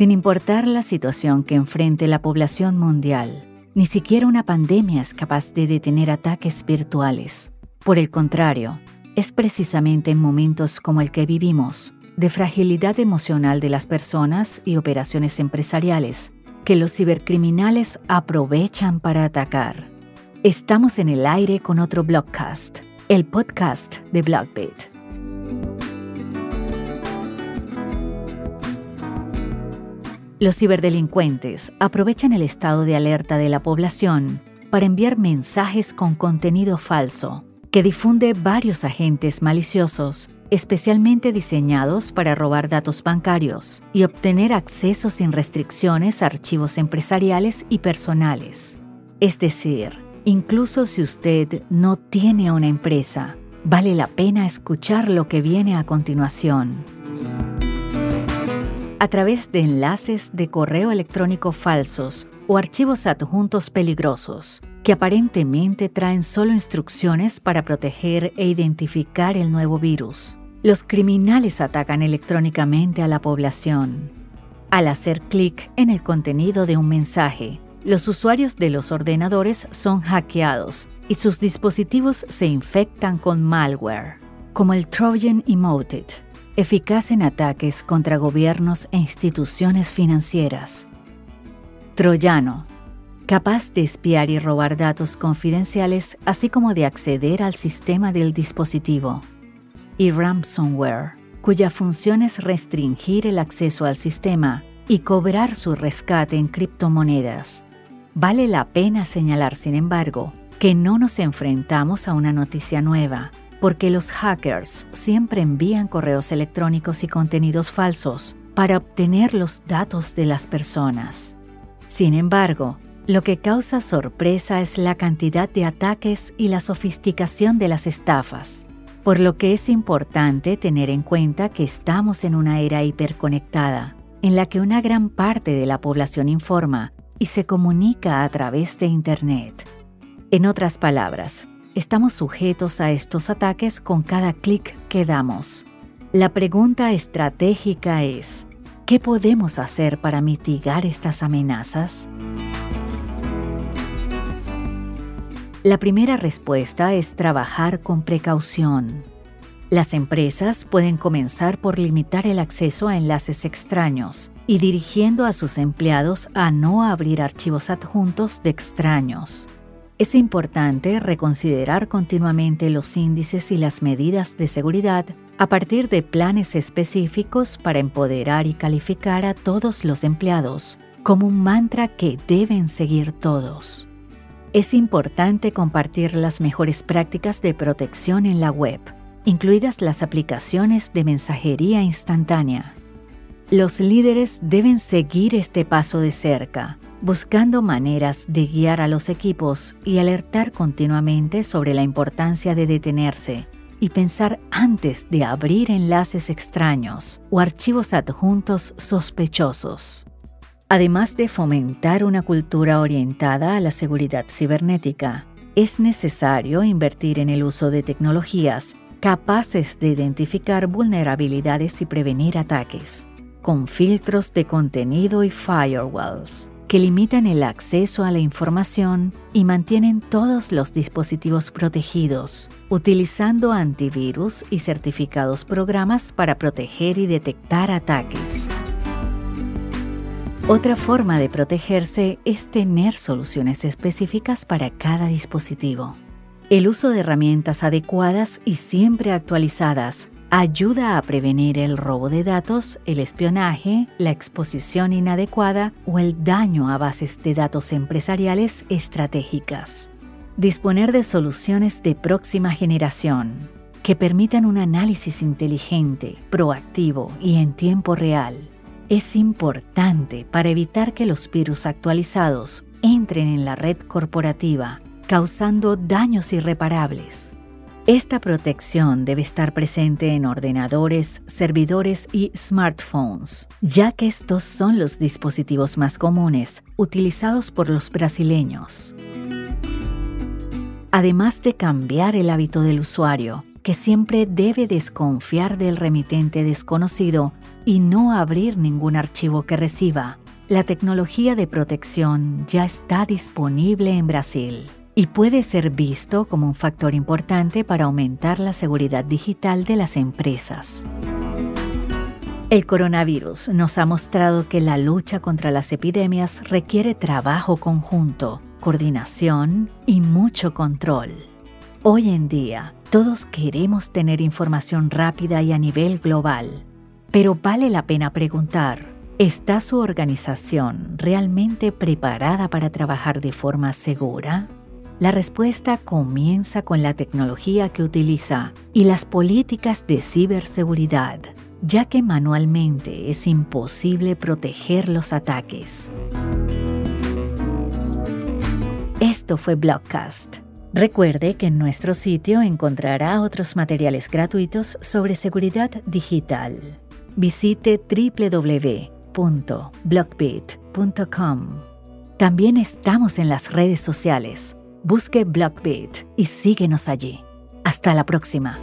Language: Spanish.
Sin importar la situación que enfrente la población mundial, ni siquiera una pandemia es capaz de detener ataques virtuales. Por el contrario, es precisamente en momentos como el que vivimos, de fragilidad emocional de las personas y operaciones empresariales, que los cibercriminales aprovechan para atacar. Estamos en el aire con otro blogcast, el podcast de Blockbit. Los ciberdelincuentes aprovechan el estado de alerta de la población para enviar mensajes con contenido falso que difunde varios agentes maliciosos, especialmente diseñados para robar datos bancarios y obtener acceso sin restricciones a archivos empresariales y personales. Es decir, incluso si usted no tiene una empresa, vale la pena escuchar lo que viene a continuación a través de enlaces de correo electrónico falsos o archivos adjuntos peligrosos que aparentemente traen solo instrucciones para proteger e identificar el nuevo virus. Los criminales atacan electrónicamente a la población. Al hacer clic en el contenido de un mensaje, los usuarios de los ordenadores son hackeados y sus dispositivos se infectan con malware, como el Trojan Emoted, eficaz en ataques contra gobiernos e instituciones financieras. Troyano, capaz de espiar y robar datos confidenciales, así como de acceder al sistema del dispositivo. Y ransomware, cuya función es restringir el acceso al sistema y cobrar su rescate en criptomonedas. Vale la pena señalar, sin embargo, que no nos enfrentamos a una noticia nueva, porque los hackers siempre envían correos electrónicos y contenidos falsos para obtener los datos de las personas. Sin embargo, lo que causa sorpresa es la cantidad de ataques y la sofisticación de las estafas, por lo que es importante tener en cuenta que estamos en una era hiperconectada, en la que una gran parte de la población informa y se comunica a través de Internet. En otras palabras, estamos sujetos a estos ataques con cada clic que damos. La pregunta estratégica es, ¿qué podemos hacer para mitigar estas amenazas? La primera respuesta es trabajar con precaución. Las empresas pueden comenzar por limitar el acceso a enlaces extraños y dirigiendo a sus empleados a no abrir archivos adjuntos de extraños. Es importante reconsiderar continuamente los índices y las medidas de seguridad a partir de planes específicos para empoderar y calificar a todos los empleados como un mantra que deben seguir todos. Es importante compartir las mejores prácticas de protección en la web, incluidas las aplicaciones de mensajería instantánea. Los líderes deben seguir este paso de cerca buscando maneras de guiar a los equipos y alertar continuamente sobre la importancia de detenerse y pensar antes de abrir enlaces extraños o archivos adjuntos sospechosos. Además de fomentar una cultura orientada a la seguridad cibernética, es necesario invertir en el uso de tecnologías capaces de identificar vulnerabilidades y prevenir ataques, con filtros de contenido y firewalls que limitan el acceso a la información y mantienen todos los dispositivos protegidos, utilizando antivirus y certificados programas para proteger y detectar ataques. Otra forma de protegerse es tener soluciones específicas para cada dispositivo. El uso de herramientas adecuadas y siempre actualizadas ayuda a prevenir el robo de datos, el espionaje, la exposición inadecuada o el daño a bases de datos empresariales estratégicas. Disponer de soluciones de próxima generación que permitan un análisis inteligente, proactivo y en tiempo real es importante para evitar que los virus actualizados entren en la red corporativa, causando daños irreparables. Esta protección debe estar presente en ordenadores, servidores y smartphones, ya que estos son los dispositivos más comunes utilizados por los brasileños. Además de cambiar el hábito del usuario, que siempre debe desconfiar del remitente desconocido y no abrir ningún archivo que reciba. La tecnología de protección ya está disponible en Brasil y puede ser visto como un factor importante para aumentar la seguridad digital de las empresas. El coronavirus nos ha mostrado que la lucha contra las epidemias requiere trabajo conjunto, coordinación y mucho control. Hoy en día, todos queremos tener información rápida y a nivel global, pero vale la pena preguntar, ¿está su organización realmente preparada para trabajar de forma segura? La respuesta comienza con la tecnología que utiliza y las políticas de ciberseguridad ya que manualmente es imposible proteger los ataques. Esto fue Blogcast. Recuerde que en nuestro sitio encontrará otros materiales gratuitos sobre seguridad digital. Visite www.blockbit.com. También estamos en las redes sociales. Busque Blockbit y síguenos allí. Hasta la próxima.